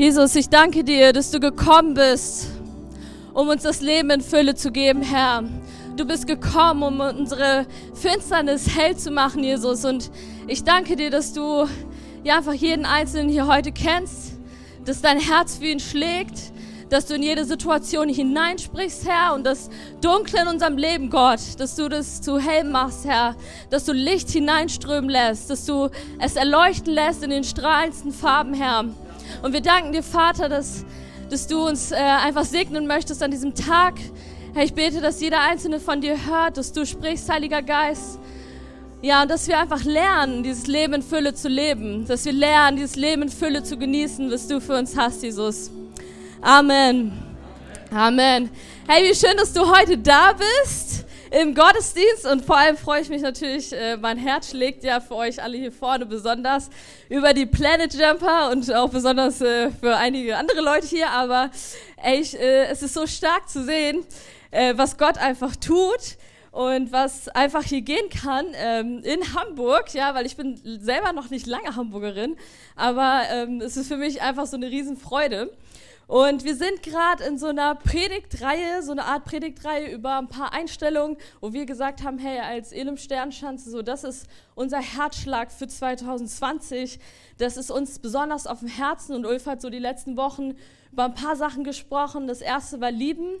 Jesus, ich danke dir, dass du gekommen bist, um uns das Leben in Fülle zu geben, Herr. Du bist gekommen, um unsere Finsternis hell zu machen, Jesus. Und ich danke dir, dass du ja einfach jeden Einzelnen hier heute kennst, dass dein Herz für ihn schlägt, dass du in jede Situation hineinsprichst, Herr, und das Dunkle in unserem Leben, Gott, dass du das zu hell machst, Herr, dass du Licht hineinströmen lässt, dass du es erleuchten lässt in den strahlendsten Farben, Herr. Und wir danken dir, Vater, dass, dass du uns äh, einfach segnen möchtest an diesem Tag. Herr, ich bete, dass jeder einzelne von dir hört, dass du sprichst, Heiliger Geist. Ja, und dass wir einfach lernen, dieses Leben in Fülle zu leben. Dass wir lernen, dieses Leben in Fülle zu genießen, was du für uns hast, Jesus. Amen. Amen. Hey, wie schön, dass du heute da bist im Gottesdienst und vor allem freue ich mich natürlich, äh, mein Herz schlägt ja für euch alle hier vorne besonders über die Planet Jumper und auch besonders äh, für einige andere Leute hier, aber ey, ich, äh, es ist so stark zu sehen, äh, was Gott einfach tut und was einfach hier gehen kann ähm, in Hamburg, ja, weil ich bin selber noch nicht lange Hamburgerin, aber ähm, es ist für mich einfach so eine Riesenfreude. Und wir sind gerade in so einer Predigtreihe, so eine Art Predigtreihe über ein paar Einstellungen, wo wir gesagt haben, hey, als Elim Sternschanze, so das ist unser Herzschlag für 2020. Das ist uns besonders auf dem Herzen und Ulf hat so die letzten Wochen über ein paar Sachen gesprochen. Das erste war Lieben,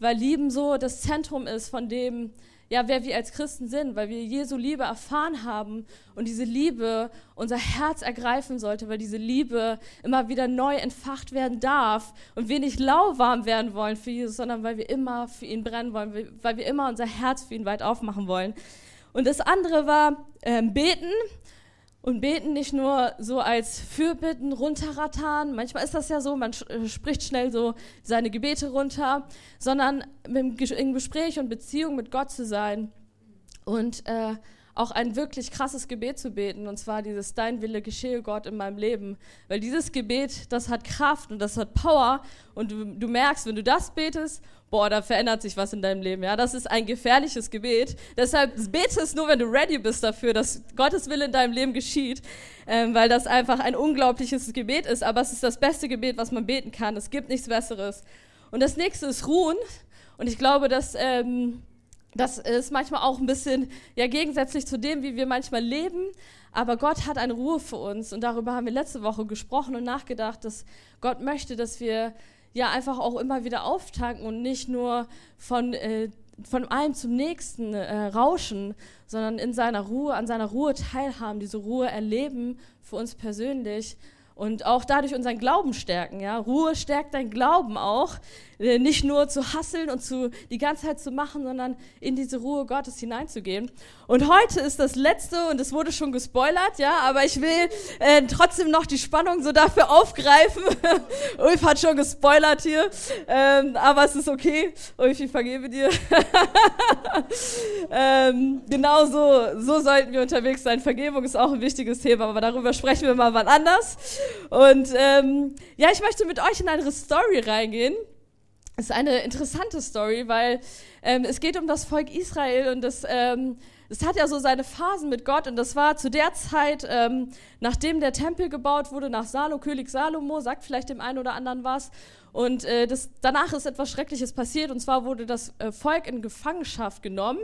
weil Lieben so das Zentrum ist von dem, ja, wer wir als Christen sind, weil wir Jesu Liebe erfahren haben und diese Liebe unser Herz ergreifen sollte, weil diese Liebe immer wieder neu entfacht werden darf und wir nicht lauwarm werden wollen für Jesus, sondern weil wir immer für ihn brennen wollen, weil wir immer unser Herz für ihn weit aufmachen wollen. Und das andere war ähm, beten und beten nicht nur so als Fürbitten runterrattern, manchmal ist das ja so, man äh, spricht schnell so seine Gebete runter, sondern im Gespräch und Beziehung mit Gott zu sein. Und äh, auch ein wirklich krasses Gebet zu beten, und zwar dieses Dein Wille geschehe Gott in meinem Leben. Weil dieses Gebet, das hat Kraft und das hat Power und du, du merkst, wenn du das betest boah, da verändert sich was in deinem Leben. Ja, das ist ein gefährliches Gebet. Deshalb bete es nur, wenn du ready bist dafür, dass Gottes Wille in deinem Leben geschieht, ähm, weil das einfach ein unglaubliches Gebet ist. Aber es ist das beste Gebet, was man beten kann. Es gibt nichts Besseres. Und das nächste ist Ruhen. Und ich glaube, dass ähm, das ist manchmal auch ein bisschen ja gegensätzlich zu dem, wie wir manchmal leben. Aber Gott hat eine Ruhe für uns und darüber haben wir letzte Woche gesprochen und nachgedacht, dass Gott möchte, dass wir ja einfach auch immer wieder auftanken und nicht nur von, äh, von einem zum nächsten äh, rauschen, sondern in seiner Ruhe, an seiner Ruhe teilhaben, diese Ruhe erleben für uns persönlich und auch dadurch unseren Glauben stärken. Ja? Ruhe stärkt dein Glauben auch, nicht nur zu hasseln und zu, die ganze Zeit zu machen, sondern in diese Ruhe Gottes hineinzugehen. Und heute ist das letzte und es wurde schon gespoilert, ja, aber ich will äh, trotzdem noch die Spannung so dafür aufgreifen. Ulf hat schon gespoilert hier, ähm, aber es ist okay. Ulf, ich vergebe dir. ähm, genau so, so sollten wir unterwegs sein. Vergebung ist auch ein wichtiges Thema, aber darüber sprechen wir mal wann anders. Und ähm, ja, ich möchte mit euch in eine Story reingehen. Es ist eine interessante Story, weil ähm, es geht um das Volk Israel und das, ähm, es hat ja so seine Phasen mit Gott und das war zu der Zeit, ähm, nachdem der Tempel gebaut wurde, nach Salo, König Salomo, sagt vielleicht dem einen oder anderen was. Und äh, das, danach ist etwas Schreckliches passiert und zwar wurde das äh, Volk in Gefangenschaft genommen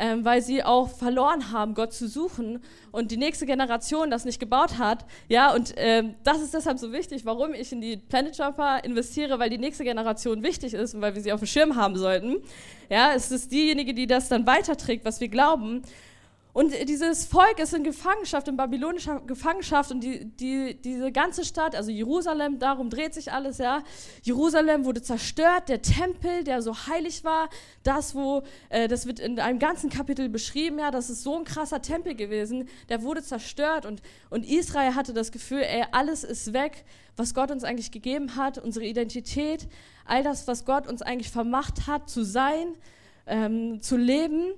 ähm, weil sie auch verloren haben, Gott zu suchen und die nächste Generation das nicht gebaut hat. Ja, und ähm, das ist deshalb so wichtig, warum ich in die Planet Jumper investiere, weil die nächste Generation wichtig ist und weil wir sie auf dem Schirm haben sollten. Ja, es ist diejenige, die das dann weiterträgt, was wir glauben. Und dieses Volk ist in Gefangenschaft, in babylonischer Gefangenschaft und die, die, diese ganze Stadt, also Jerusalem, darum dreht sich alles, ja. Jerusalem wurde zerstört, der Tempel, der so heilig war, das, wo, äh, das wird in einem ganzen Kapitel beschrieben, ja, das ist so ein krasser Tempel gewesen, der wurde zerstört und, und Israel hatte das Gefühl, ey, alles ist weg, was Gott uns eigentlich gegeben hat, unsere Identität, all das, was Gott uns eigentlich vermacht hat, zu sein, ähm, zu leben.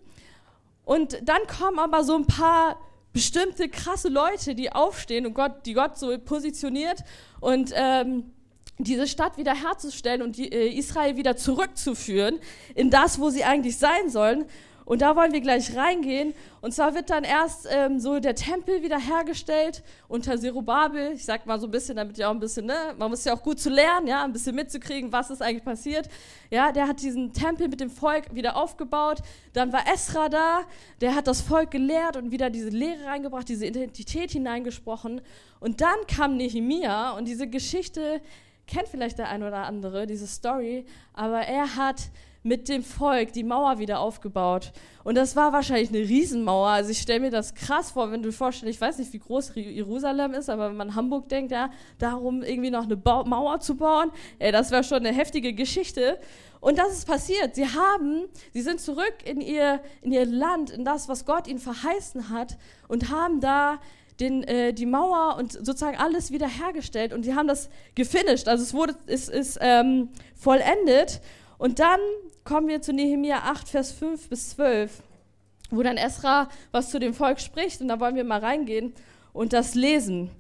Und dann kommen aber so ein paar bestimmte krasse Leute, die aufstehen und Gott, die Gott so positioniert und ähm, diese Stadt wiederherzustellen und die, äh, Israel wieder zurückzuführen in das, wo sie eigentlich sein sollen. Und da wollen wir gleich reingehen. Und zwar wird dann erst ähm, so der Tempel wiederhergestellt unter Zerubabel. Ich sag mal so ein bisschen, damit ihr auch ein bisschen, ne, man muss ja auch gut zu lernen, ja, ein bisschen mitzukriegen, was ist eigentlich passiert. Ja, der hat diesen Tempel mit dem Volk wieder aufgebaut. Dann war Esra da, der hat das Volk gelehrt und wieder diese Lehre reingebracht, diese Identität hineingesprochen. Und dann kam Nehemia und diese Geschichte kennt vielleicht der ein oder andere, diese Story, aber er hat mit dem Volk die Mauer wieder aufgebaut. Und das war wahrscheinlich eine Riesenmauer. Also ich stelle mir das krass vor, wenn du vorstellst, ich weiß nicht, wie groß Jerusalem ist, aber wenn man Hamburg denkt, ja, darum irgendwie noch eine ba Mauer zu bauen, ey, das wäre schon eine heftige Geschichte. Und das ist passiert. Sie haben, sie sind zurück in ihr, in ihr Land, in das, was Gott ihnen verheißen hat und haben da den, äh, die Mauer und sozusagen alles wiederhergestellt und sie haben das gefinisht. Also es wurde, es ist ähm, vollendet. Und dann kommen wir zu Nehemia 8, Vers 5 bis 12, wo dann Esra was zu dem Volk spricht. Und da wollen wir mal reingehen und das lesen.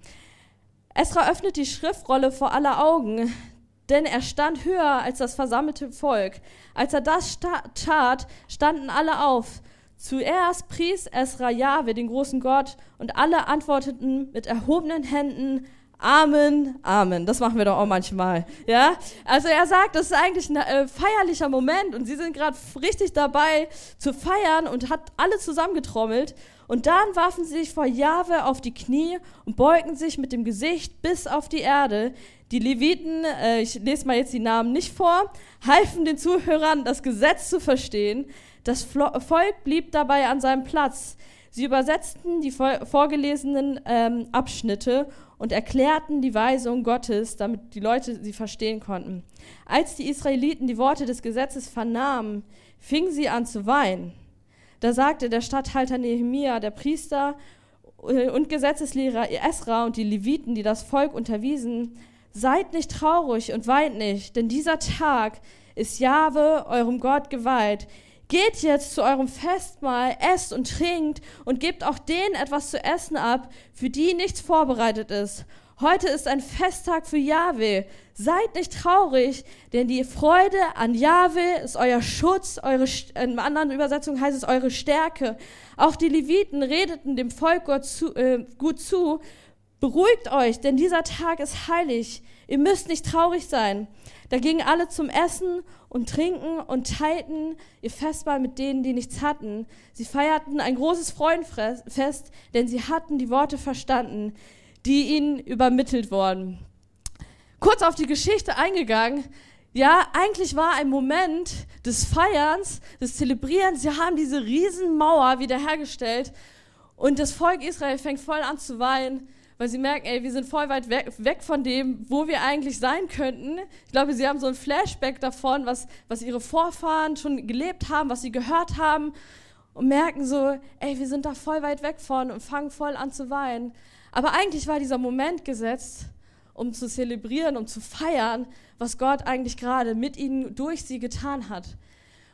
Esra öffnet die Schriftrolle vor aller Augen, denn er stand höher als das versammelte Volk. Als er das tat, standen alle auf. Zuerst pries Esra Jahwe, den großen Gott, und alle antworteten mit erhobenen Händen, Amen, Amen. Das machen wir doch auch manchmal. Ja? Also er sagt, das ist eigentlich ein äh, feierlicher Moment und sie sind gerade richtig dabei zu feiern und hat alle zusammengetrommelt. Und dann warfen sie sich vor Jahwe auf die Knie und beugten sich mit dem Gesicht bis auf die Erde. Die Leviten, äh, ich lese mal jetzt die Namen nicht vor, halfen den Zuhörern, das Gesetz zu verstehen. Das Volk blieb dabei an seinem Platz. Sie übersetzten die vorgelesenen ähm, Abschnitte und erklärten die Weisung Gottes, damit die Leute sie verstehen konnten. Als die Israeliten die Worte des Gesetzes vernahmen, fingen sie an zu weinen. Da sagte der Statthalter Nehemia, der Priester äh, und Gesetzeslehrer Esra und die Leviten, die das Volk unterwiesen, seid nicht traurig und weint nicht, denn dieser Tag ist Jahwe, eurem Gott, geweiht. Geht jetzt zu eurem Festmahl, esst und trinkt und gebt auch denen etwas zu essen ab, für die nichts vorbereitet ist. Heute ist ein Festtag für Jahwe. Seid nicht traurig, denn die Freude an Jahwe ist euer Schutz, eure, in anderen Übersetzungen heißt es eure Stärke. Auch die Leviten redeten dem Volk Gott zu, äh, gut zu. Beruhigt euch, denn dieser Tag ist heilig. Ihr müsst nicht traurig sein. Da gingen alle zum Essen und Trinken und teilten ihr Festmahl mit denen, die nichts hatten. Sie feierten ein großes Freudenfest, denn sie hatten die Worte verstanden, die ihnen übermittelt wurden. Kurz auf die Geschichte eingegangen. Ja, eigentlich war ein Moment des Feierns, des Zelebrierens. Sie haben diese Riesenmauer wiederhergestellt und das Volk Israel fängt voll an zu weinen weil sie merken, ey, wir sind voll weit weg, weg von dem, wo wir eigentlich sein könnten. Ich glaube, sie haben so ein Flashback davon, was, was ihre Vorfahren schon gelebt haben, was sie gehört haben und merken so, ey, wir sind da voll weit weg von und fangen voll an zu weinen. Aber eigentlich war dieser Moment gesetzt, um zu zelebrieren, um zu feiern, was Gott eigentlich gerade mit ihnen durch sie getan hat.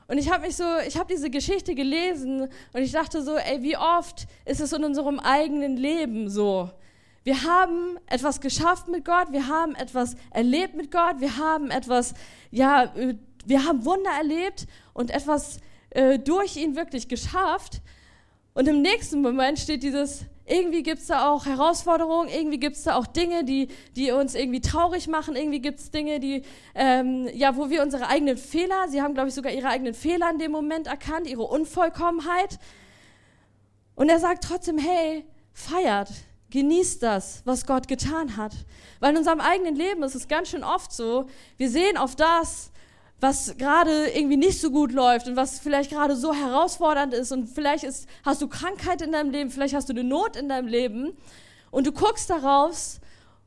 Und ich habe mich so, ich habe diese Geschichte gelesen und ich dachte so, ey, wie oft ist es in unserem eigenen Leben so? Wir haben etwas geschafft mit Gott, wir haben etwas erlebt mit Gott, wir haben etwas, ja, äh, wir haben Wunder erlebt und etwas äh, durch ihn wirklich geschafft. Und im nächsten Moment steht dieses, irgendwie gibt es da auch Herausforderungen, irgendwie gibt es da auch Dinge, die, die uns irgendwie traurig machen, irgendwie gibt es Dinge, die, ähm, ja, wo wir unsere eigenen Fehler, sie haben, glaube ich, sogar ihre eigenen Fehler in dem Moment erkannt, ihre Unvollkommenheit. Und er sagt trotzdem, hey, feiert, Genießt das, was Gott getan hat. Weil in unserem eigenen Leben ist es ganz schön oft so, wir sehen auf das, was gerade irgendwie nicht so gut läuft und was vielleicht gerade so herausfordernd ist und vielleicht ist, hast du Krankheit in deinem Leben, vielleicht hast du eine Not in deinem Leben und du guckst daraus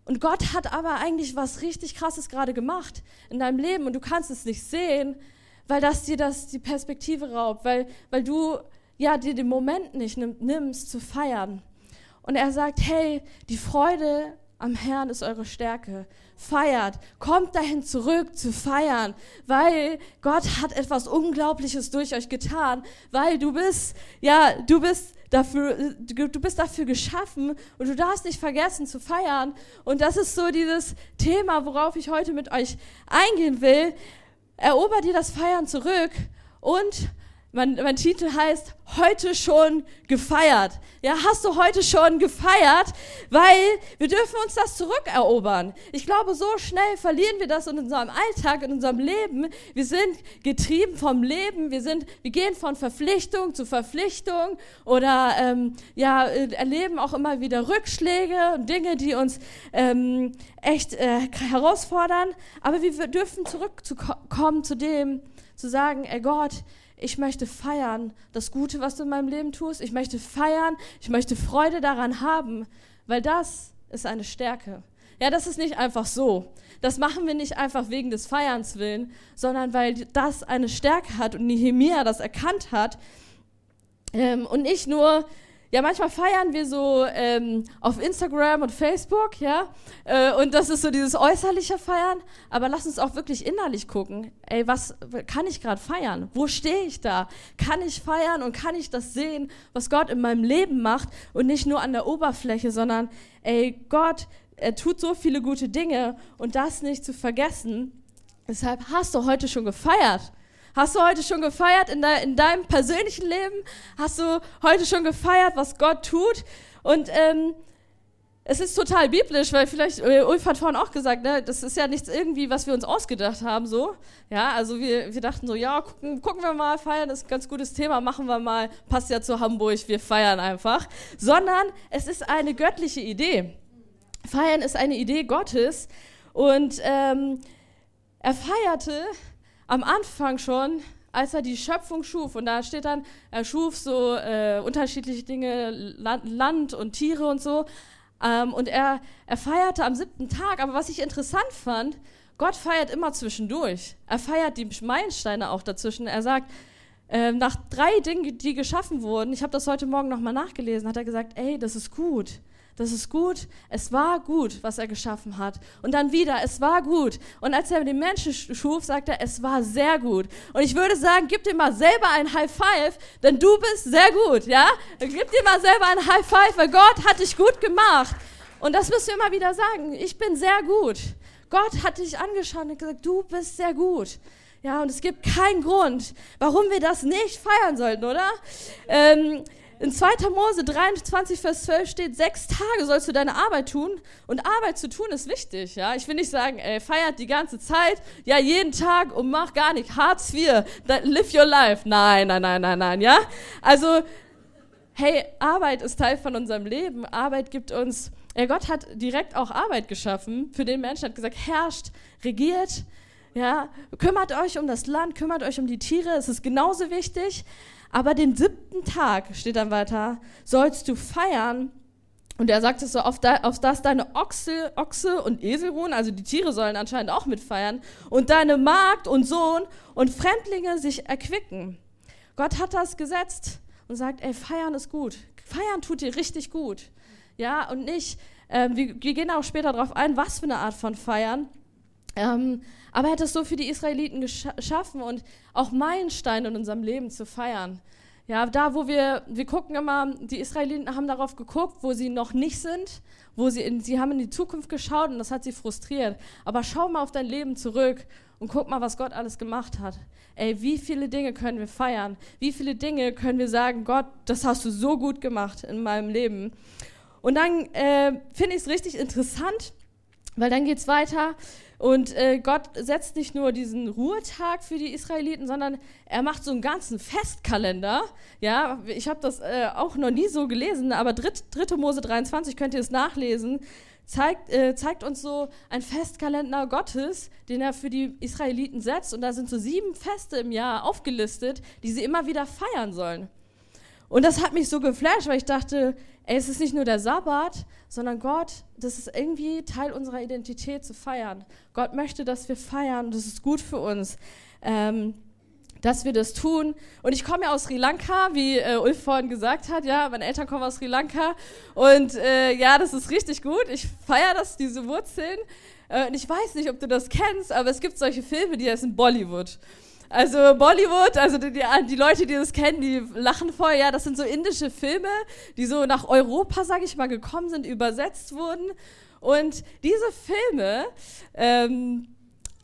und Gott hat aber eigentlich was richtig krasses gerade gemacht in deinem Leben und du kannst es nicht sehen, weil das dir das die Perspektive raubt, weil, weil du ja dir den Moment nicht nimmst zu feiern. Und er sagt, hey, die Freude am Herrn ist eure Stärke. Feiert, kommt dahin zurück zu feiern, weil Gott hat etwas Unglaubliches durch euch getan, weil du bist, ja, du bist dafür, du bist dafür geschaffen und du darfst nicht vergessen zu feiern. Und das ist so dieses Thema, worauf ich heute mit euch eingehen will. Erober dir das Feiern zurück und mein, mein Titel heißt heute schon gefeiert. Ja, hast du heute schon gefeiert? Weil wir dürfen uns das zurückerobern. Ich glaube, so schnell verlieren wir das in unserem Alltag, in unserem Leben. Wir sind getrieben vom Leben. Wir sind, wir gehen von Verpflichtung zu Verpflichtung oder ähm, ja erleben auch immer wieder Rückschläge und Dinge, die uns ähm, echt äh, herausfordern. Aber wir dürfen zurückkommen zu dem, zu sagen, ey Gott, ich möchte feiern das Gute, was du in meinem Leben tust. Ich möchte feiern, ich möchte Freude daran haben, weil das ist eine Stärke. Ja, das ist nicht einfach so. Das machen wir nicht einfach wegen des Feierns willen, sondern weil das eine Stärke hat und Nehemiah das erkannt hat. Ähm, und nicht nur, ja, manchmal feiern wir so ähm, auf Instagram und Facebook, ja, äh, und das ist so dieses äußerliche Feiern, aber lass uns auch wirklich innerlich gucken. Ey, was kann ich gerade feiern? Wo stehe ich da? Kann ich feiern und kann ich das sehen, was Gott in meinem Leben macht und nicht nur an der Oberfläche, sondern ey, Gott, er tut so viele gute Dinge und das nicht zu vergessen. Deshalb hast du heute schon gefeiert. Hast du heute schon gefeiert in, de, in deinem persönlichen Leben? Hast du heute schon gefeiert, was Gott tut? Und ähm, es ist total biblisch, weil vielleicht, äh, Ulf hat vorhin auch gesagt, ne, das ist ja nichts irgendwie, was wir uns ausgedacht haben, so. Ja, also wir, wir dachten so, ja, gucken, gucken wir mal, feiern ist ein ganz gutes Thema, machen wir mal, passt ja zu Hamburg, wir feiern einfach. Sondern es ist eine göttliche Idee. Feiern ist eine Idee Gottes und ähm, er feierte am Anfang schon, als er die Schöpfung schuf, und da steht dann, er schuf so äh, unterschiedliche Dinge, Land und Tiere und so, ähm, und er, er feierte am siebten Tag. Aber was ich interessant fand, Gott feiert immer zwischendurch. Er feiert die Meilensteine auch dazwischen. Er sagt, äh, nach drei Dingen, die geschaffen wurden, ich habe das heute Morgen nochmal nachgelesen, hat er gesagt, ey, das ist gut das ist gut, es war gut, was er geschaffen hat. Und dann wieder, es war gut. Und als er den Menschen schuf, sagt er, es war sehr gut. Und ich würde sagen, gib dir mal selber ein High Five, denn du bist sehr gut, ja? Gib dir mal selber ein High Five, weil Gott hat dich gut gemacht. Und das müssen wir immer wieder sagen, ich bin sehr gut. Gott hat dich angeschaut und gesagt, du bist sehr gut. Ja, und es gibt keinen Grund, warum wir das nicht feiern sollten, oder? Ähm, in 2. Mose 23, Vers 12 steht, sechs Tage sollst du deine Arbeit tun. Und Arbeit zu tun ist wichtig. Ja? Ich will nicht sagen, ey, feiert die ganze Zeit, ja, jeden Tag und mach gar nicht Hartz IV, live your life. Nein, nein, nein, nein, nein, ja? Also, hey, Arbeit ist Teil von unserem Leben. Arbeit gibt uns, ja, Gott hat direkt auch Arbeit geschaffen für den Menschen, hat gesagt, herrscht, regiert, ja, kümmert euch um das Land, kümmert euch um die Tiere, es ist genauso wichtig. Aber den siebten Tag, steht dann weiter, sollst du feiern. Und er sagt es so, auf, da, auf das deine Ochse, Ochse und Esel ruhen, also die Tiere sollen anscheinend auch mitfeiern, und deine Magd und Sohn und Fremdlinge sich erquicken. Gott hat das gesetzt und sagt, ey, feiern ist gut. Feiern tut dir richtig gut. Ja, und nicht, äh, wir, wir, gehen auch später darauf ein, was für eine Art von Feiern. Ähm, aber er hat es so für die Israeliten geschaffen und auch Meilensteine in unserem Leben zu feiern. Ja, da, wo wir, wir gucken immer, die Israeliten haben darauf geguckt, wo sie noch nicht sind, wo sie, in, sie haben in die Zukunft geschaut und das hat sie frustriert. Aber schau mal auf dein Leben zurück und guck mal, was Gott alles gemacht hat. Ey, wie viele Dinge können wir feiern? Wie viele Dinge können wir sagen, Gott, das hast du so gut gemacht in meinem Leben? Und dann äh, finde ich es richtig interessant, weil dann geht es weiter. Und äh, Gott setzt nicht nur diesen Ruhetag für die Israeliten, sondern er macht so einen ganzen Festkalender. Ja, ich habe das äh, auch noch nie so gelesen, aber 3. Mose 23 könnt ihr es nachlesen. Zeigt, äh, zeigt uns so ein Festkalender Gottes, den er für die Israeliten setzt. Und da sind so sieben Feste im Jahr aufgelistet, die sie immer wieder feiern sollen. Und das hat mich so geflasht, weil ich dachte, ey, es ist nicht nur der Sabbat, sondern Gott, das ist irgendwie Teil unserer Identität zu feiern. Gott möchte, dass wir feiern, das ist gut für uns. Ähm, dass wir das tun. Und ich komme ja aus Sri Lanka, wie äh, Ulf vorhin gesagt hat. Ja, meine Eltern kommen aus Sri Lanka. Und äh, ja, das ist richtig gut. Ich feiere das, diese Wurzeln. Äh, und ich weiß nicht, ob du das kennst, aber es gibt solche Filme, die heißen Bollywood. Also Bollywood, also die, die, die, Leute, die das kennen, die lachen voll. Ja, das sind so indische Filme, die so nach Europa, sage ich mal, gekommen sind, übersetzt wurden. Und diese Filme, ähm,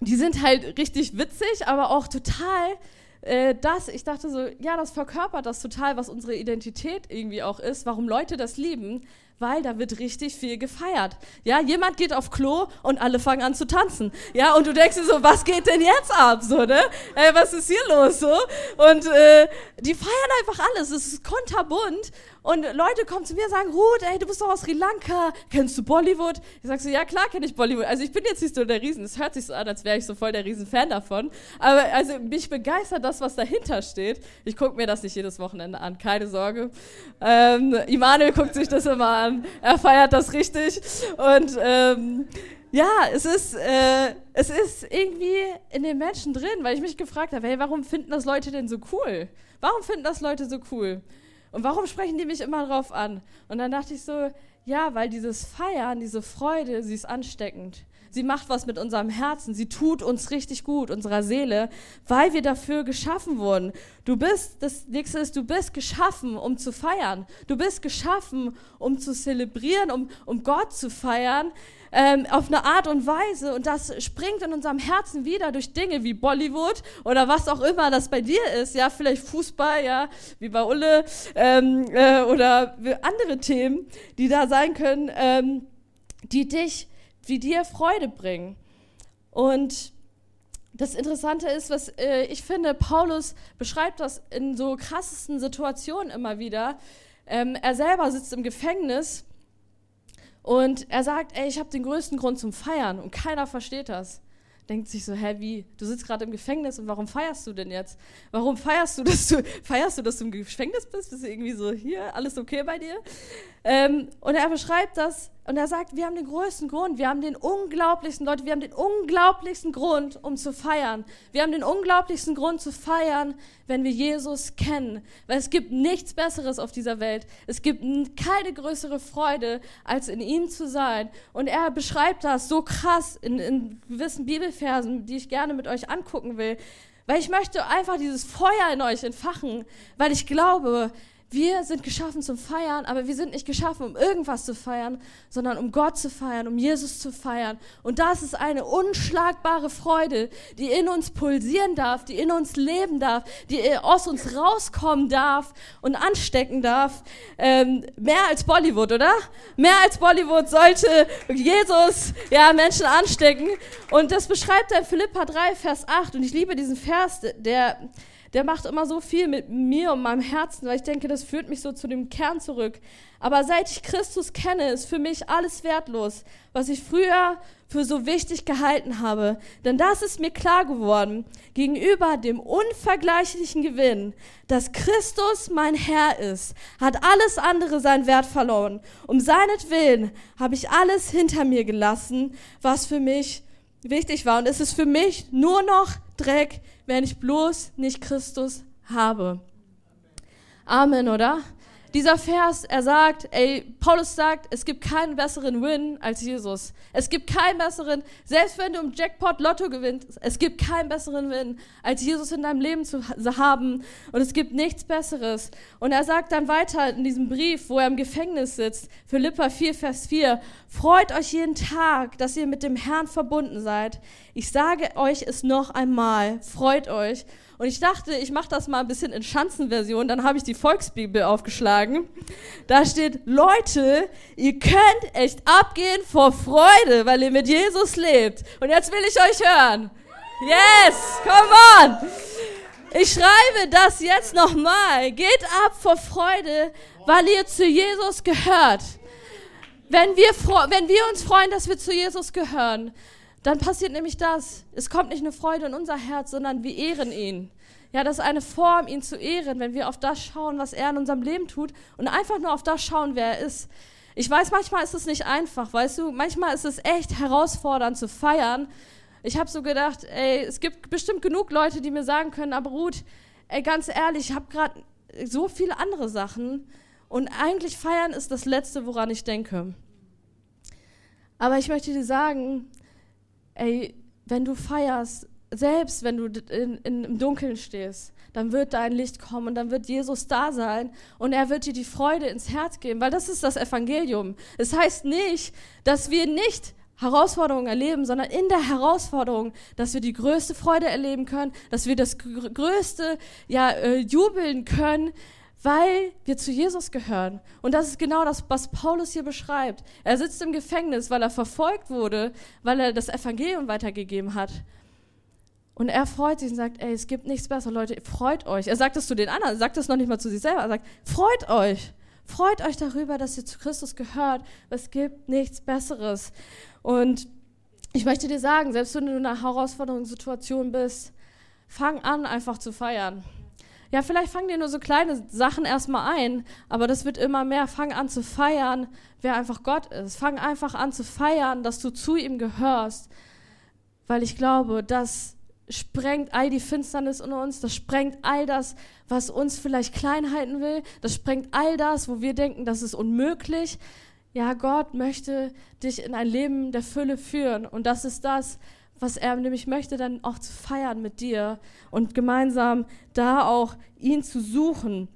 die sind halt richtig witzig, aber auch total äh, das, ich dachte so, ja, das verkörpert das total, was unsere Identität irgendwie auch ist, warum Leute das lieben, weil da wird richtig viel gefeiert. Ja, jemand geht auf Klo und alle fangen an zu tanzen. Ja, und du denkst dir so, was geht denn jetzt ab? So, ne? Ey, was ist hier los? So? Und äh, die feiern einfach alles. Es ist konterbunt und Leute kommen zu mir und sagen, Ruth, ey, du bist doch aus Sri Lanka, kennst du Bollywood? Ich sag so, ja klar kenne ich Bollywood. Also ich bin jetzt nicht so der Riesen, es hört sich so an, als wäre ich so voll der Riesenfan davon. Aber also mich begeistert das, was dahinter steht. Ich gucke mir das nicht jedes Wochenende an, keine Sorge. Ähm, Immanuel guckt sich das immer an, er feiert das richtig. Und ähm, ja, es ist, äh, es ist irgendwie in den Menschen drin, weil ich mich gefragt habe, hey, warum finden das Leute denn so cool? Warum finden das Leute so cool? Und warum sprechen die mich immer drauf an? Und dann dachte ich so, ja, weil dieses Feiern, diese Freude, sie ist ansteckend. Sie macht was mit unserem Herzen. Sie tut uns richtig gut, unserer Seele, weil wir dafür geschaffen wurden. Du bist, das nächste ist, du bist geschaffen, um zu feiern. Du bist geschaffen, um zu zelebrieren, um, um Gott zu feiern ähm, auf eine Art und Weise und das springt in unserem Herzen wieder durch Dinge wie Bollywood oder was auch immer das bei dir ist, ja, vielleicht Fußball, ja, wie bei Ulle ähm, äh, oder andere Themen, die da sein können, ähm, die dich, die dir Freude bringen. Und das Interessante ist, was äh, ich finde, Paulus beschreibt das in so krassesten Situationen immer wieder. Ähm, er selber sitzt im Gefängnis und er sagt, ey, ich habe den größten Grund zum Feiern und keiner versteht das. Denkt sich so, hä, wie? Du sitzt gerade im Gefängnis und warum feierst du denn jetzt? Warum feierst du, dass du feierst du, dass du im Gefängnis bist? Ist irgendwie so hier alles okay bei dir? Ähm, und er beschreibt das und er sagt, wir haben den größten Grund, wir haben den unglaublichsten, Leute, wir haben den unglaublichsten Grund, um zu feiern. Wir haben den unglaublichsten Grund zu feiern, wenn wir Jesus kennen. Weil es gibt nichts Besseres auf dieser Welt. Es gibt keine größere Freude, als in ihm zu sein. Und er beschreibt das so krass in, in gewissen Bibelversen, die ich gerne mit euch angucken will. Weil ich möchte einfach dieses Feuer in euch entfachen, weil ich glaube, wir sind geschaffen zum Feiern, aber wir sind nicht geschaffen, um irgendwas zu feiern, sondern um Gott zu feiern, um Jesus zu feiern. Und das ist eine unschlagbare Freude, die in uns pulsieren darf, die in uns leben darf, die aus uns rauskommen darf und anstecken darf. Ähm, mehr als Bollywood, oder? Mehr als Bollywood sollte Jesus ja, Menschen anstecken. Und das beschreibt in Philippa 3, Vers 8. Und ich liebe diesen Vers, der der macht immer so viel mit mir und meinem Herzen, weil ich denke, das führt mich so zu dem Kern zurück. Aber seit ich Christus kenne, ist für mich alles wertlos, was ich früher für so wichtig gehalten habe. Denn das ist mir klar geworden, gegenüber dem unvergleichlichen Gewinn, dass Christus mein Herr ist, hat alles andere seinen Wert verloren. Um seinetwillen habe ich alles hinter mir gelassen, was für mich wichtig war. Und es ist für mich nur noch Dreck, wenn ich bloß nicht Christus habe. Amen, oder? Dieser Vers, er sagt, ey, Paulus sagt, es gibt keinen besseren Win als Jesus. Es gibt keinen besseren, selbst wenn du im Jackpot Lotto gewinnst, es gibt keinen besseren Win als Jesus in deinem Leben zu haben. Und es gibt nichts Besseres. Und er sagt dann weiter in diesem Brief, wo er im Gefängnis sitzt, Philippa 4, Vers 4, freut euch jeden Tag, dass ihr mit dem Herrn verbunden seid. Ich sage euch es noch einmal, freut euch. Und ich dachte, ich mache das mal ein bisschen in Schanzenversion. Dann habe ich die Volksbibel aufgeschlagen. Da steht, Leute, ihr könnt echt abgehen vor Freude, weil ihr mit Jesus lebt. Und jetzt will ich euch hören. Yes, come on. Ich schreibe das jetzt nochmal. Geht ab vor Freude, weil ihr zu Jesus gehört. Wenn wir, wenn wir uns freuen, dass wir zu Jesus gehören, dann passiert nämlich das. Es kommt nicht eine Freude in unser Herz, sondern wir ehren ihn. Ja, das ist eine Form, ihn zu ehren, wenn wir auf das schauen, was er in unserem Leben tut und einfach nur auf das schauen, wer er ist. Ich weiß, manchmal ist es nicht einfach, weißt du? Manchmal ist es echt herausfordernd zu feiern. Ich habe so gedacht, ey, es gibt bestimmt genug Leute, die mir sagen können, aber Ruth, ey, ganz ehrlich, ich habe gerade so viele andere Sachen und eigentlich feiern ist das Letzte, woran ich denke. Aber ich möchte dir sagen, ey, wenn du feierst, selbst wenn du in, in, im Dunkeln stehst, dann wird dein Licht kommen und dann wird Jesus da sein und er wird dir die Freude ins Herz geben, weil das ist das Evangelium. Es heißt nicht, dass wir nicht Herausforderungen erleben, sondern in der Herausforderung, dass wir die größte Freude erleben können, dass wir das größte ja, äh, jubeln können, weil wir zu Jesus gehören. Und das ist genau das, was Paulus hier beschreibt. Er sitzt im Gefängnis, weil er verfolgt wurde, weil er das Evangelium weitergegeben hat. Und er freut sich und sagt, ey, es gibt nichts besser, Leute, freut euch. Er sagt es zu den anderen, er sagt es noch nicht mal zu sich selber. Er sagt, freut euch. Freut euch darüber, dass ihr zu Christus gehört. Es gibt nichts Besseres. Und ich möchte dir sagen, selbst wenn du in einer Herausforderungssituation bist, fang an, einfach zu feiern. Ja, vielleicht fangen dir nur so kleine Sachen erstmal ein, aber das wird immer mehr. Fang an zu feiern, wer einfach Gott ist. Fang einfach an zu feiern, dass du zu ihm gehörst, weil ich glaube, das sprengt all die Finsternis in uns, das sprengt all das, was uns vielleicht klein halten will, das sprengt all das, wo wir denken, das ist unmöglich. Ja, Gott möchte dich in ein Leben der Fülle führen und das ist das, was er nämlich möchte, dann auch zu feiern mit dir und gemeinsam da auch ihn zu suchen.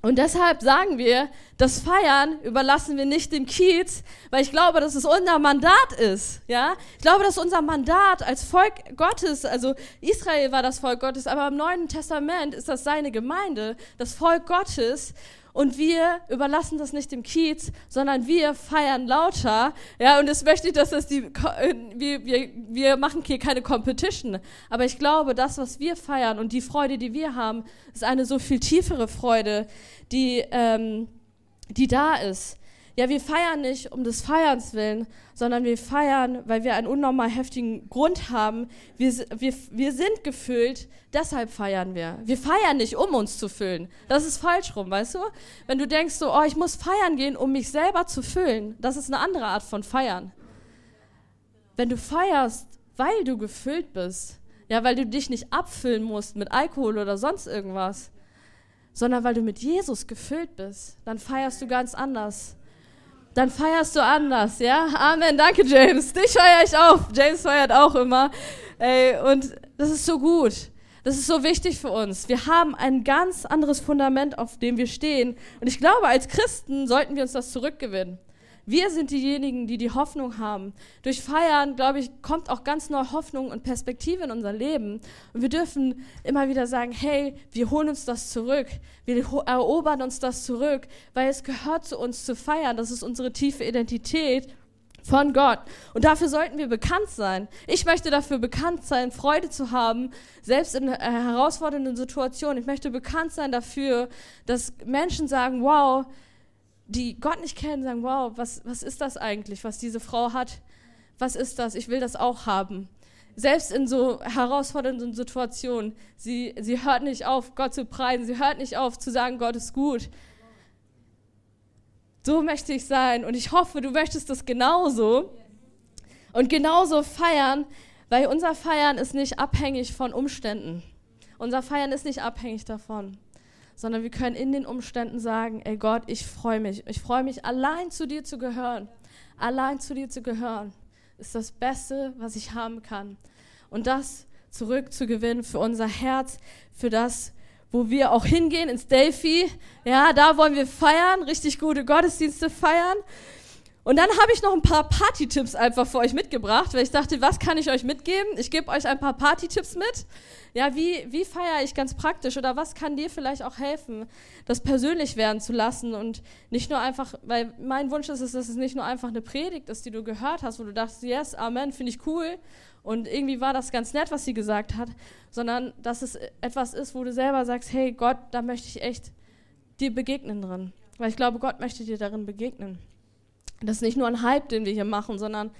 Und deshalb sagen wir, das Feiern überlassen wir nicht dem Kiez, weil ich glaube, dass es unser Mandat ist. Ja, ich glaube, dass unser Mandat als Volk Gottes, also Israel war das Volk Gottes, aber im Neuen Testament ist das seine Gemeinde, das Volk Gottes. Und wir überlassen das nicht dem Kiez, sondern wir feiern lauter. Ja, und es möchte ich, dass das die, wir, wir, wir machen hier keine Competition. Aber ich glaube, das, was wir feiern und die Freude, die wir haben, ist eine so viel tiefere Freude, die, ähm, die da ist. Ja, wir feiern nicht um des Feierns willen, sondern wir feiern, weil wir einen unnormal heftigen Grund haben. Wir, wir, wir sind gefüllt, deshalb feiern wir. Wir feiern nicht, um uns zu füllen. Das ist falsch rum, weißt du? Wenn du denkst so, oh, ich muss feiern gehen, um mich selber zu füllen, das ist eine andere Art von feiern. Wenn du feierst, weil du gefüllt bist, ja, weil du dich nicht abfüllen musst mit Alkohol oder sonst irgendwas, sondern weil du mit Jesus gefüllt bist, dann feierst du ganz anders dann feierst du anders, ja? Amen, danke James. Dich feiere ich auf. James feiert auch immer. Ey, und das ist so gut. Das ist so wichtig für uns. Wir haben ein ganz anderes Fundament, auf dem wir stehen. Und ich glaube, als Christen sollten wir uns das zurückgewinnen. Wir sind diejenigen, die die Hoffnung haben. Durch Feiern, glaube ich, kommt auch ganz neue Hoffnung und Perspektive in unser Leben. Und wir dürfen immer wieder sagen, hey, wir holen uns das zurück. Wir erobern uns das zurück, weil es gehört zu uns zu feiern. Das ist unsere tiefe Identität von Gott. Und dafür sollten wir bekannt sein. Ich möchte dafür bekannt sein, Freude zu haben, selbst in äh, herausfordernden Situationen. Ich möchte bekannt sein dafür, dass Menschen sagen, wow, die Gott nicht kennen, sagen, wow, was, was ist das eigentlich, was diese Frau hat? Was ist das? Ich will das auch haben. Selbst in so herausfordernden Situationen, sie, sie hört nicht auf, Gott zu preisen, sie hört nicht auf zu sagen, Gott ist gut. So möchte ich sein und ich hoffe, du möchtest das genauso und genauso feiern, weil unser Feiern ist nicht abhängig von Umständen. Unser Feiern ist nicht abhängig davon sondern wir können in den Umständen sagen, ey Gott, ich freue mich. Ich freue mich, allein zu dir zu gehören. Allein zu dir zu gehören ist das Beste, was ich haben kann. Und das zurückzugewinnen für unser Herz, für das, wo wir auch hingehen, ins Delphi. Ja, da wollen wir feiern, richtig gute Gottesdienste feiern. Und dann habe ich noch ein paar Party-Tipps einfach für euch mitgebracht, weil ich dachte, was kann ich euch mitgeben? Ich gebe euch ein paar Party-Tipps mit. Ja, wie, wie feiere ich ganz praktisch oder was kann dir vielleicht auch helfen, das persönlich werden zu lassen und nicht nur einfach, weil mein Wunsch ist dass es nicht nur einfach eine Predigt ist, die du gehört hast, wo du dachtest, yes, Amen, finde ich cool und irgendwie war das ganz nett, was sie gesagt hat, sondern dass es etwas ist, wo du selber sagst, hey Gott, da möchte ich echt dir begegnen drin. Weil ich glaube, Gott möchte dir darin begegnen. Das ist nicht nur ein Hype, den wir hier machen, sondern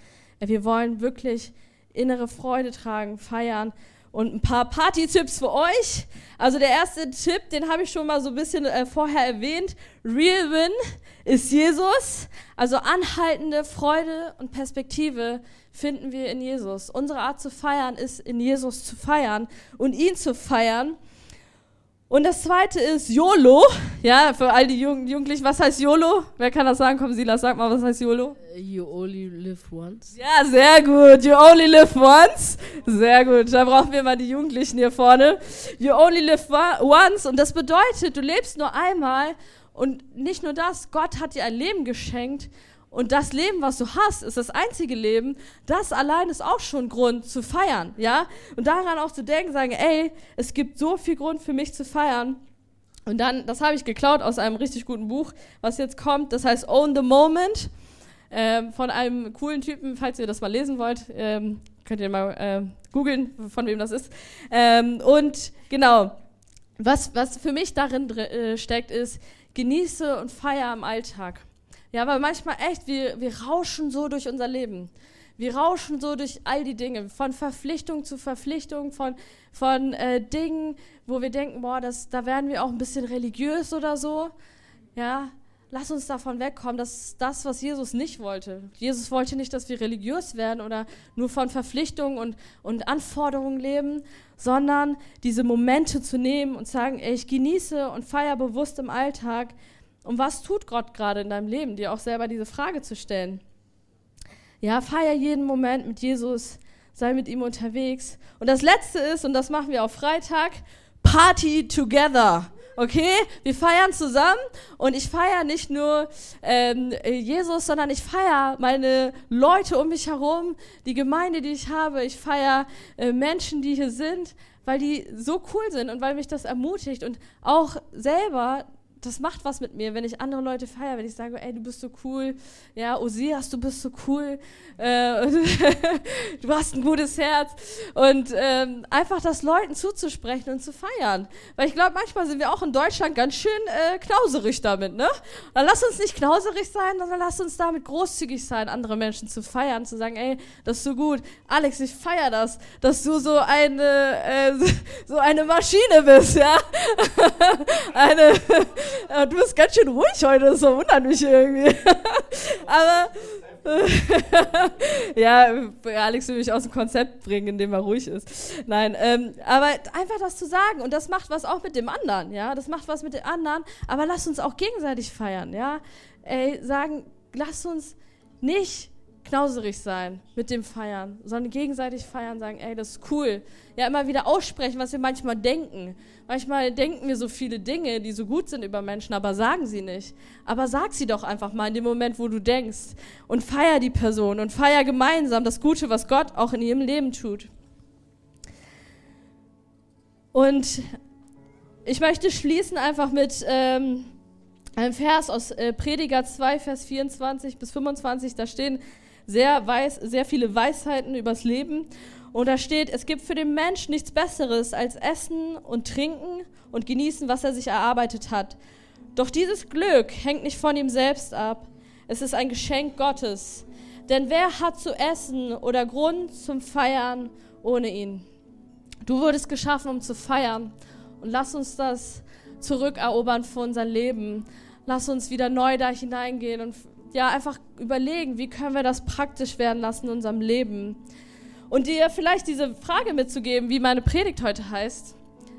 wir wollen wirklich innere Freude tragen, feiern und ein paar Party-Tipps für euch. Also der erste Tipp, den habe ich schon mal so ein bisschen äh, vorher erwähnt. Real Win ist Jesus. Also anhaltende Freude und Perspektive finden wir in Jesus. Unsere Art zu feiern ist, in Jesus zu feiern und ihn zu feiern. Und das zweite ist YOLO. Ja, für all die Jugend Jugendlichen, was heißt YOLO? Wer kann das sagen? Komm, Silas, sag mal, was heißt YOLO? You only live once. Ja, sehr gut. You only live once. Sehr gut. Da brauchen wir mal die Jugendlichen hier vorne. You only live once. Und das bedeutet, du lebst nur einmal. Und nicht nur das, Gott hat dir ein Leben geschenkt. Und das Leben, was du hast, ist das einzige Leben, das allein ist auch schon Grund zu feiern, ja? Und daran auch zu denken, sagen, ey, es gibt so viel Grund für mich zu feiern. Und dann, das habe ich geklaut aus einem richtig guten Buch, was jetzt kommt, das heißt Own the Moment, ähm, von einem coolen Typen, falls ihr das mal lesen wollt, ähm, könnt ihr mal äh, googeln, von wem das ist. Ähm, und genau, was, was für mich darin äh, steckt, ist, genieße und feier im Alltag. Ja, weil manchmal echt, wir, wir rauschen so durch unser Leben. Wir rauschen so durch all die Dinge, von Verpflichtung zu Verpflichtung, von, von äh, Dingen, wo wir denken, boah, das, da werden wir auch ein bisschen religiös oder so. Ja, lass uns davon wegkommen. Das ist das, was Jesus nicht wollte. Jesus wollte nicht, dass wir religiös werden oder nur von Verpflichtungen und, und Anforderungen leben, sondern diese Momente zu nehmen und sagen, ey, ich genieße und feiere bewusst im Alltag. Und was tut Gott gerade in deinem Leben? Dir auch selber diese Frage zu stellen. Ja, feier jeden Moment mit Jesus, sei mit ihm unterwegs. Und das Letzte ist, und das machen wir auf Freitag, Party together. Okay, wir feiern zusammen und ich feiere nicht nur ähm, Jesus, sondern ich feiere meine Leute um mich herum, die Gemeinde, die ich habe. Ich feiere äh, Menschen, die hier sind, weil die so cool sind und weil mich das ermutigt und auch selber das macht was mit mir, wenn ich andere Leute feiere, wenn ich sage, ey, du bist so cool, ja, Osias, du bist so cool, äh, du hast ein gutes Herz und ähm, einfach das Leuten zuzusprechen und zu feiern. Weil ich glaube, manchmal sind wir auch in Deutschland ganz schön äh, knauserig damit, ne? Dann lass uns nicht knauserig sein, sondern lass uns damit großzügig sein, andere Menschen zu feiern, zu sagen, ey, das ist so gut. Alex, ich feiere das, dass du so eine, äh, so eine Maschine bist, ja? eine du bist ganz schön ruhig heute, das verwundert mich irgendwie. Aber ja, Alex will mich aus dem Konzept bringen, indem er ruhig ist. Nein, ähm, aber einfach das zu sagen und das macht was auch mit dem anderen, ja, das macht was mit dem anderen, aber lass uns auch gegenseitig feiern, ja. Ey, sagen, lass uns nicht knauserig sein mit dem Feiern, sondern gegenseitig feiern, sagen, ey, das ist cool. Ja, immer wieder aussprechen, was wir manchmal denken. Manchmal denken wir so viele Dinge, die so gut sind über Menschen, aber sagen sie nicht. Aber sag sie doch einfach mal in dem Moment, wo du denkst. Und feier die Person und feier gemeinsam das Gute, was Gott auch in ihrem Leben tut. Und ich möchte schließen einfach mit ähm, einem Vers aus äh, Prediger 2, Vers 24 bis 25. Da stehen, sehr, weiß, sehr viele Weisheiten übers Leben. Und da steht, es gibt für den Mensch nichts Besseres als Essen und Trinken und Genießen, was er sich erarbeitet hat. Doch dieses Glück hängt nicht von ihm selbst ab. Es ist ein Geschenk Gottes. Denn wer hat zu essen oder Grund zum Feiern ohne ihn? Du wurdest geschaffen, um zu feiern. Und lass uns das zurückerobern für unser Leben. Lass uns wieder neu da hineingehen und ja, einfach überlegen, wie können wir das praktisch werden lassen in unserem Leben. Und dir vielleicht diese Frage mitzugeben, wie meine Predigt heute heißt.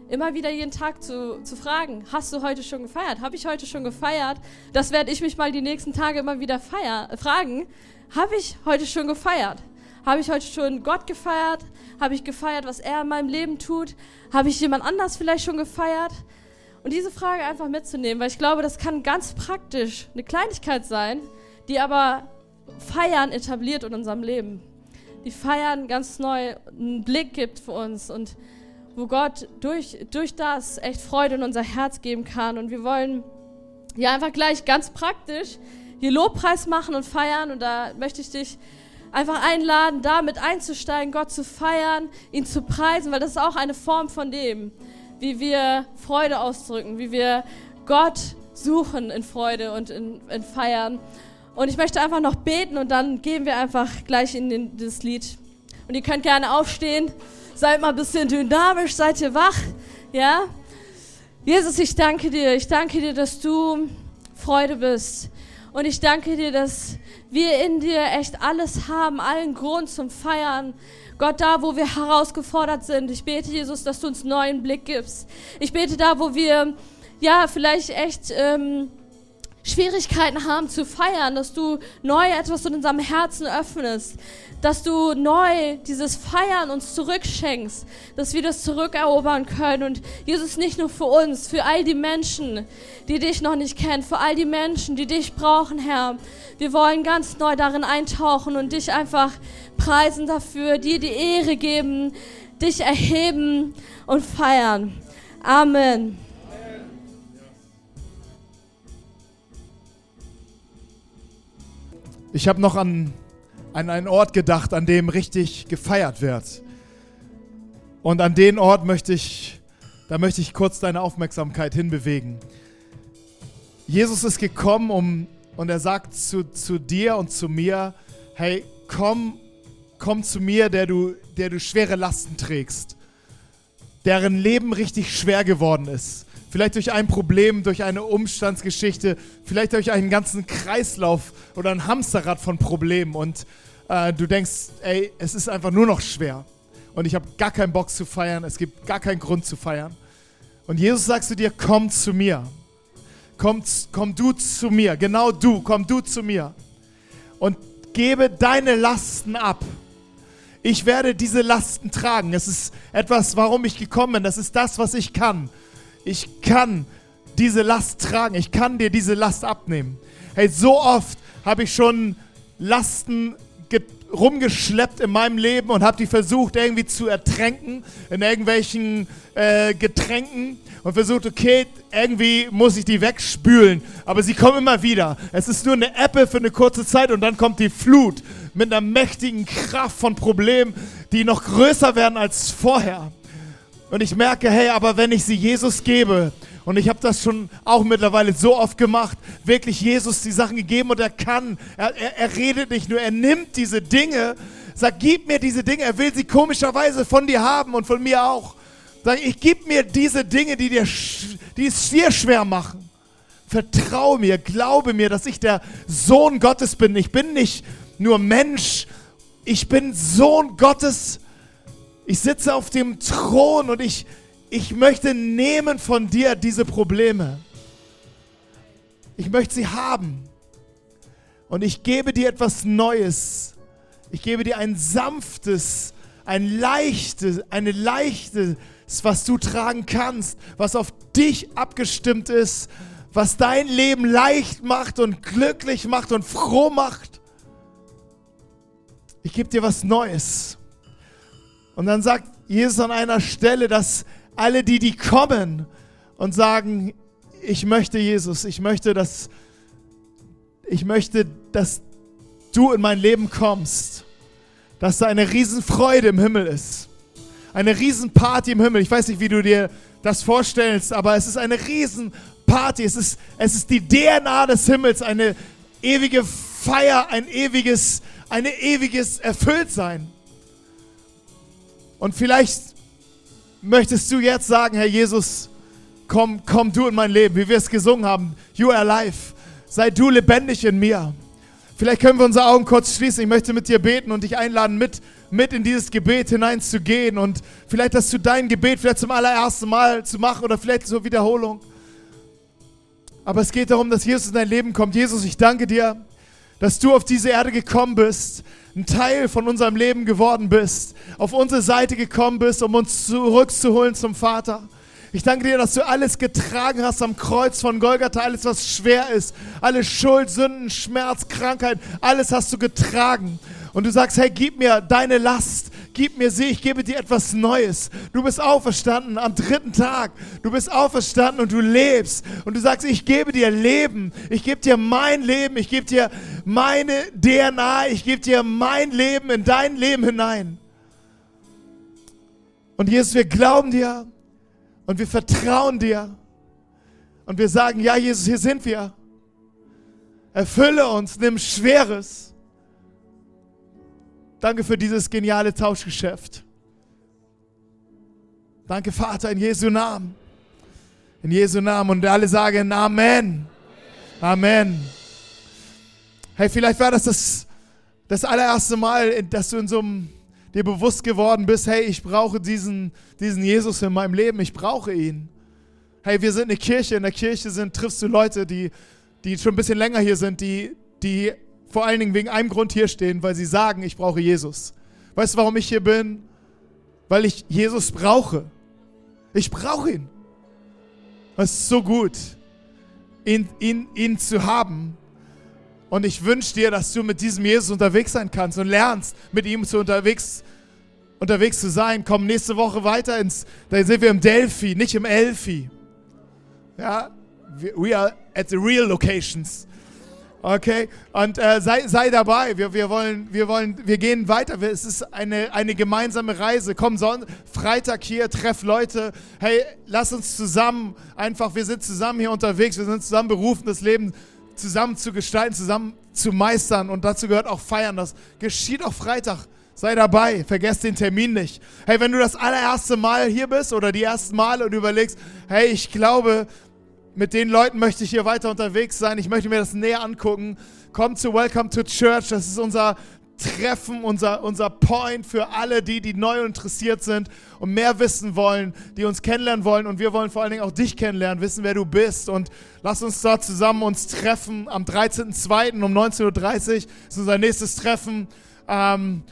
Immer wieder jeden Tag zu, zu fragen, hast du heute schon gefeiert? Habe ich heute schon gefeiert? Das werde ich mich mal die nächsten Tage immer wieder feier, fragen. Habe ich heute schon gefeiert? Habe ich heute schon Gott gefeiert? Habe ich gefeiert, was er in meinem Leben tut? Habe ich jemand anders vielleicht schon gefeiert? Und diese Frage einfach mitzunehmen, weil ich glaube, das kann ganz praktisch eine Kleinigkeit sein, die aber Feiern etabliert in unserem Leben. Die Feiern ganz neu einen Blick gibt für uns und wo Gott durch, durch das echt Freude in unser Herz geben kann. Und wir wollen ja einfach gleich ganz praktisch hier Lobpreis machen und feiern. Und da möchte ich dich einfach einladen, damit einzusteigen, Gott zu feiern, ihn zu preisen, weil das ist auch eine Form von dem, wie wir Freude ausdrücken, wie wir Gott suchen in Freude und in, in Feiern. Und ich möchte einfach noch beten und dann gehen wir einfach gleich in den, das Lied. Und ihr könnt gerne aufstehen. Seid mal ein bisschen dynamisch, seid ihr wach. Ja? Jesus, ich danke dir. Ich danke dir, dass du Freude bist. Und ich danke dir, dass wir in dir echt alles haben, allen Grund zum Feiern. Gott, da, wo wir herausgefordert sind. Ich bete, Jesus, dass du uns neuen Blick gibst. Ich bete da, wo wir, ja, vielleicht echt ähm, Schwierigkeiten haben zu feiern, dass du neu etwas in unserem Herzen öffnest, dass du neu dieses Feiern uns zurückschenkst, dass wir das zurückerobern können. Und Jesus, nicht nur für uns, für all die Menschen, die dich noch nicht kennen, für all die Menschen, die dich brauchen, Herr. Wir wollen ganz neu darin eintauchen und dich einfach preisen dafür, dir die Ehre geben, dich erheben und feiern. Amen. Ich habe noch an, an einen Ort gedacht, an dem richtig gefeiert wird. Und an den Ort möchte ich, da möchte ich kurz deine Aufmerksamkeit hinbewegen. Jesus ist gekommen, um, und er sagt zu, zu dir und zu mir, hey, komm, komm zu mir, der du, der du schwere Lasten trägst, deren Leben richtig schwer geworden ist. Vielleicht durch ein Problem, durch eine Umstandsgeschichte, vielleicht durch einen ganzen Kreislauf oder ein Hamsterrad von Problemen und äh, du denkst, ey, es ist einfach nur noch schwer und ich habe gar keinen Bock zu feiern, es gibt gar keinen Grund zu feiern. Und Jesus sagt zu dir, komm zu mir. Komm, komm du zu mir, genau du, komm du zu mir. Und gebe deine Lasten ab. Ich werde diese Lasten tragen. Es ist etwas, warum ich gekommen bin. Das ist das, was ich kann. Ich kann diese Last tragen. Ich kann dir diese Last abnehmen. Hey, so oft habe ich schon Lasten rumgeschleppt in meinem Leben und habe die versucht irgendwie zu ertränken in irgendwelchen äh, Getränken und versucht, okay, irgendwie muss ich die wegspülen, aber sie kommen immer wieder. Es ist nur eine Apple für eine kurze Zeit und dann kommt die Flut mit einer mächtigen Kraft von Problemen, die noch größer werden als vorher. Und ich merke, hey, aber wenn ich sie Jesus gebe, und ich habe das schon auch mittlerweile so oft gemacht, wirklich Jesus die Sachen gegeben und er kann, er, er, er redet nicht nur, er nimmt diese Dinge, sagt, gib mir diese Dinge, er will sie komischerweise von dir haben und von mir auch. Sag, ich gib mir diese Dinge, die, dir, die es dir schwer machen. Vertraue mir, glaube mir, dass ich der Sohn Gottes bin. Ich bin nicht nur Mensch, ich bin Sohn Gottes. Ich sitze auf dem Thron und ich, ich möchte nehmen von dir diese Probleme. Ich möchte sie haben. Und ich gebe dir etwas Neues. Ich gebe dir ein sanftes, ein leichtes, eine leichte, was du tragen kannst, was auf dich abgestimmt ist, was dein Leben leicht macht und glücklich macht und froh macht. Ich gebe dir was Neues. Und dann sagt Jesus an einer Stelle, dass alle die, die kommen und sagen, ich möchte Jesus, ich möchte, dass, ich möchte, dass du in mein Leben kommst, dass da eine Riesenfreude im Himmel ist. Eine Riesenparty im Himmel. Ich weiß nicht, wie du dir das vorstellst, aber es ist eine Riesenparty. Es ist, es ist die DNA des Himmels, eine ewige Feier, ein ewiges, eine ewiges Erfülltsein. Und vielleicht möchtest du jetzt sagen, Herr Jesus, komm, komm du in mein Leben, wie wir es gesungen haben, you are alive, sei du lebendig in mir. Vielleicht können wir unsere Augen kurz schließen. Ich möchte mit dir beten und dich einladen, mit, mit in dieses Gebet hineinzugehen und vielleicht hast du dein Gebet vielleicht zum allerersten Mal zu machen oder vielleicht zur Wiederholung. Aber es geht darum, dass Jesus in dein Leben kommt. Jesus, ich danke dir, dass du auf diese Erde gekommen bist, ein Teil von unserem Leben geworden bist, auf unsere Seite gekommen bist, um uns zurückzuholen zum Vater. Ich danke dir, dass du alles getragen hast am Kreuz von Golgatha, alles, was schwer ist, alle Schuld, Sünden, Schmerz, Krankheit, alles hast du getragen. Und du sagst, hey, gib mir deine Last, gib mir sie, ich gebe dir etwas Neues. Du bist auferstanden am dritten Tag. Du bist auferstanden und du lebst. Und du sagst, ich gebe dir Leben. Ich gebe dir mein Leben. Ich gebe dir meine DNA. Ich gebe dir mein Leben in dein Leben hinein. Und Jesus, wir glauben dir und wir vertrauen dir. Und wir sagen, ja, Jesus, hier sind wir. Erfülle uns, nimm Schweres Danke für dieses geniale Tauschgeschäft. Danke, Vater, in Jesu Namen. In Jesu Namen. Und alle sagen Amen. Amen. Hey, vielleicht war das das, das allererste Mal, dass du in so einem, dir bewusst geworden bist, hey, ich brauche diesen, diesen Jesus in meinem Leben. Ich brauche ihn. Hey, wir sind eine Kirche. In der Kirche sind, triffst du Leute, die die schon ein bisschen länger hier sind, die, die vor allen Dingen wegen einem Grund hier stehen, weil sie sagen, ich brauche Jesus. Weißt du, warum ich hier bin? Weil ich Jesus brauche. Ich brauche ihn. Es ist so gut, ihn, ihn, ihn zu haben. Und ich wünsche dir, dass du mit diesem Jesus unterwegs sein kannst und lernst, mit ihm zu unterwegs, unterwegs zu sein. Komm nächste Woche weiter ins, da sind wir im Delphi, nicht im Elfi. Ja, we are at the real locations. Okay, und äh, sei, sei dabei. Wir, wir, wollen, wir, wollen, wir gehen weiter. Es ist eine, eine gemeinsame Reise. Komm, Son Freitag hier, treff Leute. Hey, lass uns zusammen einfach, wir sind zusammen hier unterwegs. Wir sind zusammen berufen, das Leben zusammen zu gestalten, zusammen zu meistern. Und dazu gehört auch Feiern. Das geschieht auch Freitag. Sei dabei, vergesst den Termin nicht. Hey, wenn du das allererste Mal hier bist oder die ersten Male und überlegst, hey, ich glaube, mit den Leuten möchte ich hier weiter unterwegs sein. Ich möchte mir das näher angucken. Komm zu Welcome to Church. Das ist unser Treffen, unser, unser Point für alle, die, die neu interessiert sind und mehr wissen wollen, die uns kennenlernen wollen. Und wir wollen vor allen Dingen auch dich kennenlernen, wissen, wer du bist. Und lass uns da zusammen uns treffen am 13.02. um 19.30 Uhr. Ist unser nächstes Treffen. Ähm,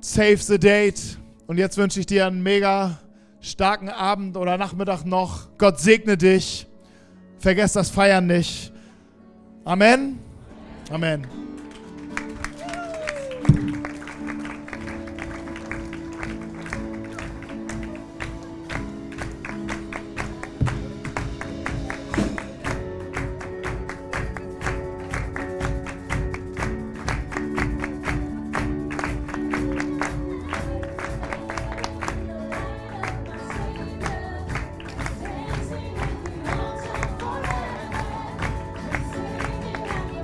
save the date. Und jetzt wünsche ich dir einen mega starken Abend oder Nachmittag noch. Gott segne dich. Vergesst das Feiern nicht. Amen. Amen.